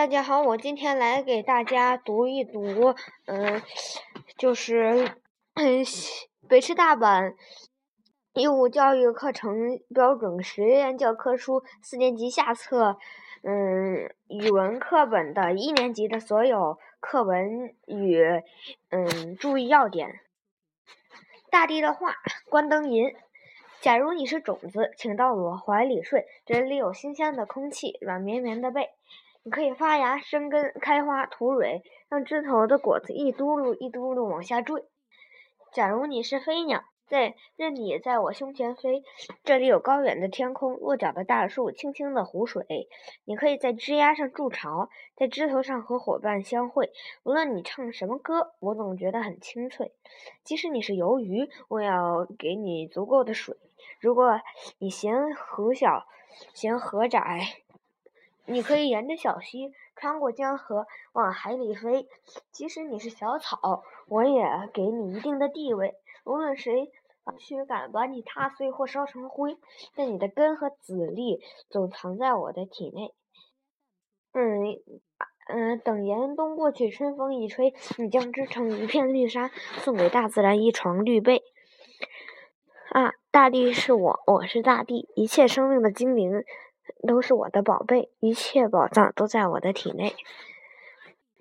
大家好，我今天来给大家读一读，嗯，就是嗯北师大版义务教育课程标准实验教科书四年级下册，嗯，语文课本的一年级的所有课文与嗯注意要点。大地的话，关灯吟。假如你是种子，请到我怀里睡，这里有新鲜的空气，软绵绵的被。你可以发芽、生根、开花、吐蕊，让枝头的果子一嘟噜一嘟噜往下坠。假如你是飞鸟，在任你在我胸前飞，这里有高远的天空、落脚的大树、清清的湖水。你可以在枝丫上筑巢，在枝头上和伙伴相会。无论你唱什么歌，我总觉得很清脆。即使你是游鱼，我要给你足够的水。如果你嫌河小，嫌河窄。你可以沿着小溪穿过江河往海里飞，即使你是小草，我也给你一定的地位。无论谁驱赶把你踏碎或烧成灰，但你的根和籽粒总藏在我的体内。嗯嗯，等严冬过去，春风一吹，你将织成一片绿纱，送给大自然一床绿被。啊，大地是我，我是大地，一切生命的精灵。都是我的宝贝，一切宝藏都在我的体内。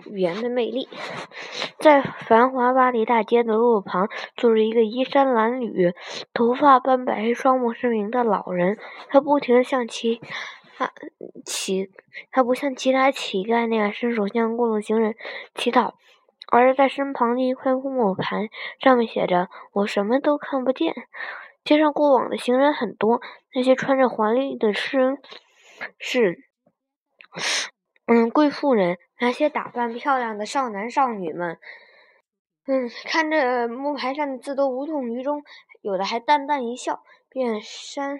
语言的魅力，在繁华巴黎大街的路旁，坐着一个衣衫褴褛、头发斑白、双目失明的老人。他不停向其他乞，他不像其他乞丐那样伸手向过路行人乞讨，而是在身旁的一块木牌上面写着：“我什么都看不见。”街上过往的行人很多，那些穿着华丽的诗。是，嗯，贵妇人，那些打扮漂亮的少男少女们，嗯，看着木牌上的字都无动于衷，有的还淡淡一笑，便姗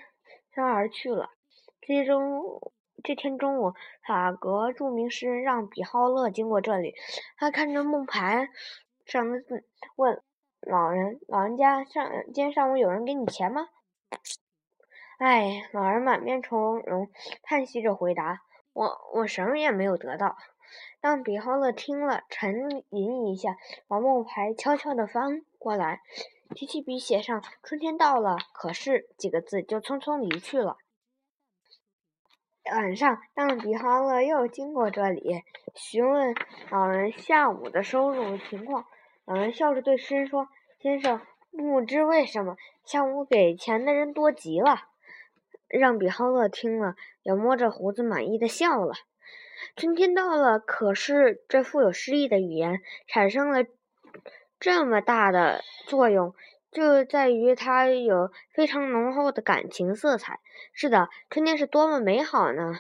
姗而去了。这中这天中午，法国著名诗人让·比浩勒经过这里，他看着木牌上的字，问老人：“老人家，上今天上午有人给你钱吗？”哎，老人满面愁容，叹息着回答：“我我什么也没有得到。”当比哈勒听了，沉吟一下，把木牌悄悄地翻过来，提起笔写上“春天到了，可是”几个字，就匆匆离去了。晚上，当比哈勒又经过这里，询问老人下午的收入情况，老人笑着对诗人说：“先生，不知为什么，下午给钱的人多极了。”让比哈勒听了，也摸着胡子满意的笑了。春天到了，可是这富有诗意的语言产生了这么大的作用，就在于它有非常浓厚的感情色彩。是的，春天是多么美好呢！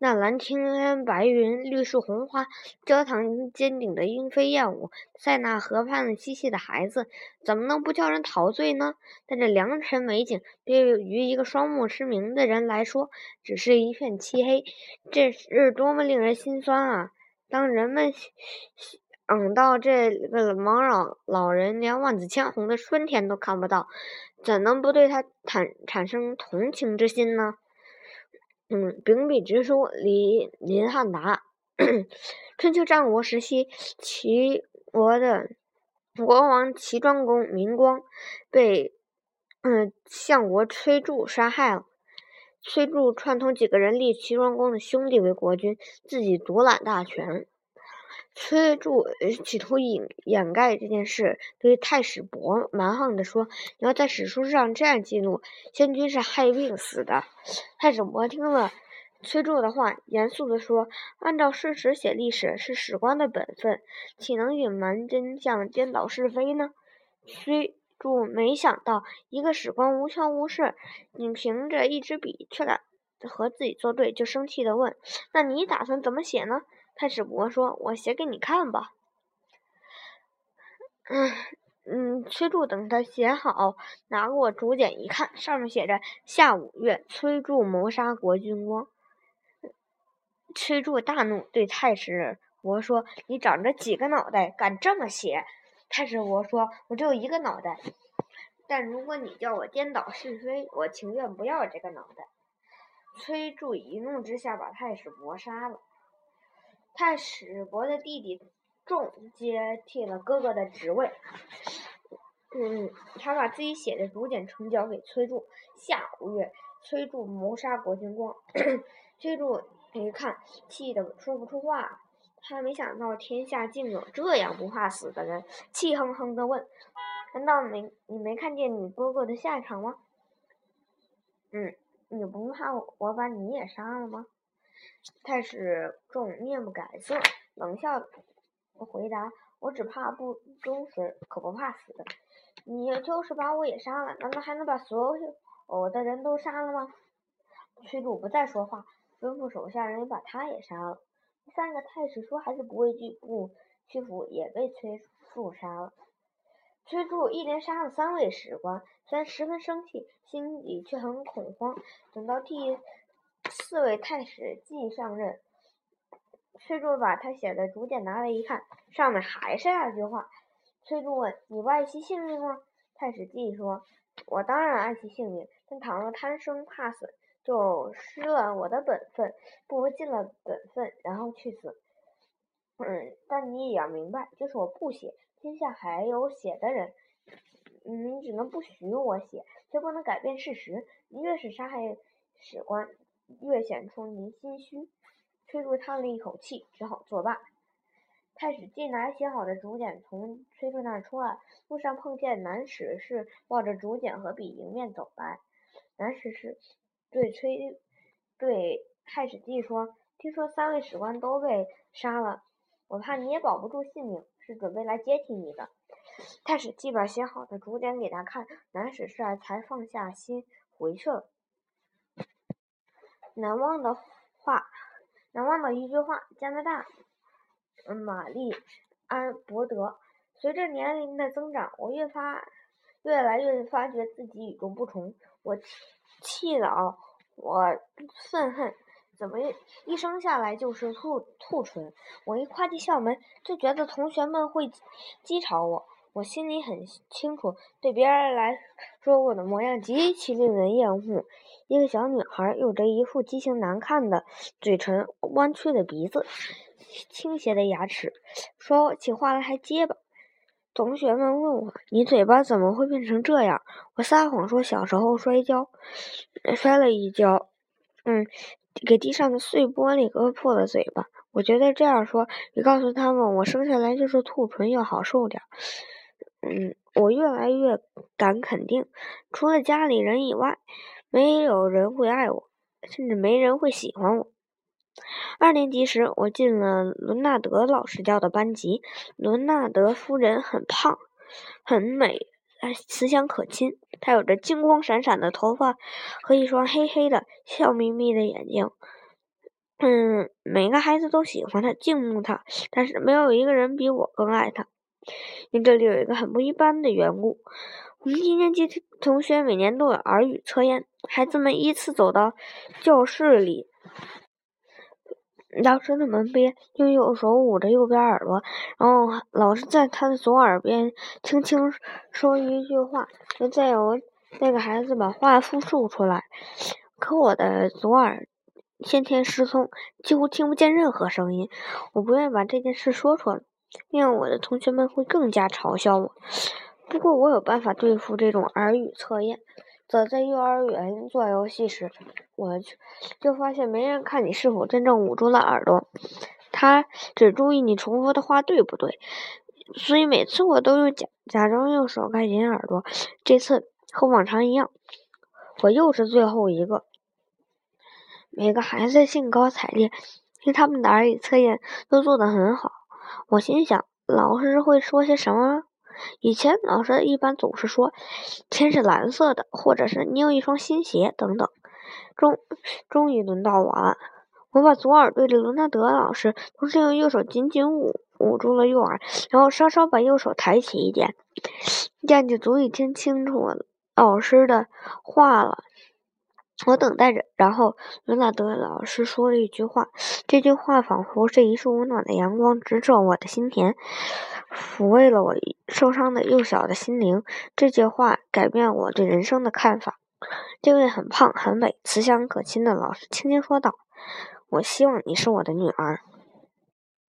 那蓝天白云、绿树红花、教堂尖顶的莺飞燕舞、塞纳河畔嬉戏的孩子，怎么能不叫人陶醉呢？但这良辰美景，对于一个双目失明的人来说，只是一片漆黑，这是多么令人心酸啊！当人们想到这个茫老老人连万紫千红的春天都看不到，怎能不对他产产生同情之心呢？嗯，秉笔直书，李林汉达。春秋战国时期，齐国的国王齐庄公明光被嗯相国崔杼杀害了。崔杼串通几个人立齐庄公的兄弟为国君，自己独揽大权。崔杼企图掩掩盖这件事，对太史伯蛮横地说：“你要在史书上这样记录，先君是害病死的。”太史伯听了崔杼的话，严肃地说：“按照事实写历史是史官的本分，岂能隐瞒真相、颠倒是非呢？”崔杼没想到，一个史官无权无势，仅凭着一支笔却敢和自己作对，就生气地问：“那你打算怎么写呢？”太史伯说：“我写给你看吧。”嗯嗯，崔杼等他写好，拿过竹简一看，上面写着：“夏五月，崔杼谋杀国君光。”崔杼大怒，对太史伯说：“你长着几个脑袋，敢这么写？”太史伯说：“我只有一个脑袋，但如果你叫我颠倒是非，我情愿不要这个脑袋。”崔杼一怒之下把太史伯杀了。太史伯的弟弟仲接替了哥哥的职位。嗯，他把自己写的竹简呈交给崔杼。下五月，崔杼谋杀国君光，崔杼一看，气得说不出话。他没想到天下竟有这样不怕死的人，气哼哼地问：“难道没你没看见你哥哥的下场吗？”“嗯，你不怕我把你也杀了吗？”太史仲面不改色，冷笑回答：“我只怕不忠实，可不怕死。你就是把我也杀了，难道还能把所有的人都杀了吗？”崔杼不再说话，吩咐手下人把他也杀了。第三个太史说还是不畏惧不屈服，也被崔杼杀了。崔杼一连杀了三位史官，虽然十分生气，心里却很恐慌。等到第四位太史记上任，崔杼把他写的竹简拿来一看，上面还是那句话。崔杼问：“你不爱惜性命吗？”太史记说：“我当然爱惜性命，但倘若贪生怕死，就失了我的本分，不如尽了本分，然后去死。”嗯，但你也要明白，就是我不写，天下还有写的人，你只能不许我写，却不能改变事实。你越是杀害史官，越显出您心虚。崔杼叹了一口气，只好作罢。太史季拿写好的竹简从崔杼那儿出来，路上碰见南史是抱着竹简和笔迎面走来。南史是对崔对太史季说：“听说三位史官都被杀了，我怕你也保不住性命，是准备来接替你的。”太史季把写好的竹简给他看，南史是才放下心回去了。难忘的话，难忘的一句话。加拿大，玛丽安伯德。随着年龄的增长，我越发越来越发觉自己与众不同。我气恼，我愤恨，怎么一生下来就是兔兔唇？我一跨进校门，就觉得同学们会讥嘲我。我心里很清楚，对别人来说，我的模样极其令人厌恶。一个小女孩，有着一副畸形难看的嘴唇、弯曲的鼻子、倾斜的牙齿，说起话来还结巴。同学们问我：“你嘴巴怎么会变成这样？”我撒谎说小时候摔跤，摔了一跤，嗯，给地上的碎玻璃割破了嘴巴。我觉得这样说，你告诉他们我生下来就是兔唇要好受点。嗯，我越来越敢肯定，除了家里人以外，没有人会爱我，甚至没人会喜欢我。二年级时，我进了伦纳德老师教的班级。伦纳德夫人很胖，很美，慈祥可亲。她有着金光闪闪的头发和一双黑黑的、笑眯眯的眼睛。嗯，每个孩子都喜欢她，敬慕她，但是没有一个人比我更爱她。因为这里有一个很不一般的缘故，我们一年级同学每年都有耳语测验，孩子们依次走到教室里，老师的门边，用右手捂着右边耳朵，然后老师在他的左耳边轻轻说一句话，就再由那个孩子把话复述出来。可我的左耳先天失聪，几乎听不见任何声音，我不愿意把这件事说出来。那样我的同学们会更加嘲笑我。不过我有办法对付这种耳语测验。早在幼儿园做游戏时，我就就发现没人看你是否真正捂住了耳朵，他只注意你重复的话对不对。所以每次我都用假假装用手盖紧耳朵。这次和往常一样，我又是最后一个。每个孩子兴高采烈，因为他们的耳语测验都做得很好。我心想，老师会说些什么？以前老师一般总是说天是蓝色的，或者是你有一双新鞋等等。终终于轮到我了，我把左耳对着伦纳德老师，同时用右手紧紧捂捂住了右耳，然后稍稍把右手抬起一点，这样就足以听清楚老师的话了。我等待着，然后伦纳德老师说了一句话，这句话仿佛是一束温暖的阳光，直射我的心田，抚慰了我受伤的幼小的心灵。这句话改变我对人生的看法。这位很胖、很美、慈祥可亲的老师轻轻说道：“我希望你是我的女儿。”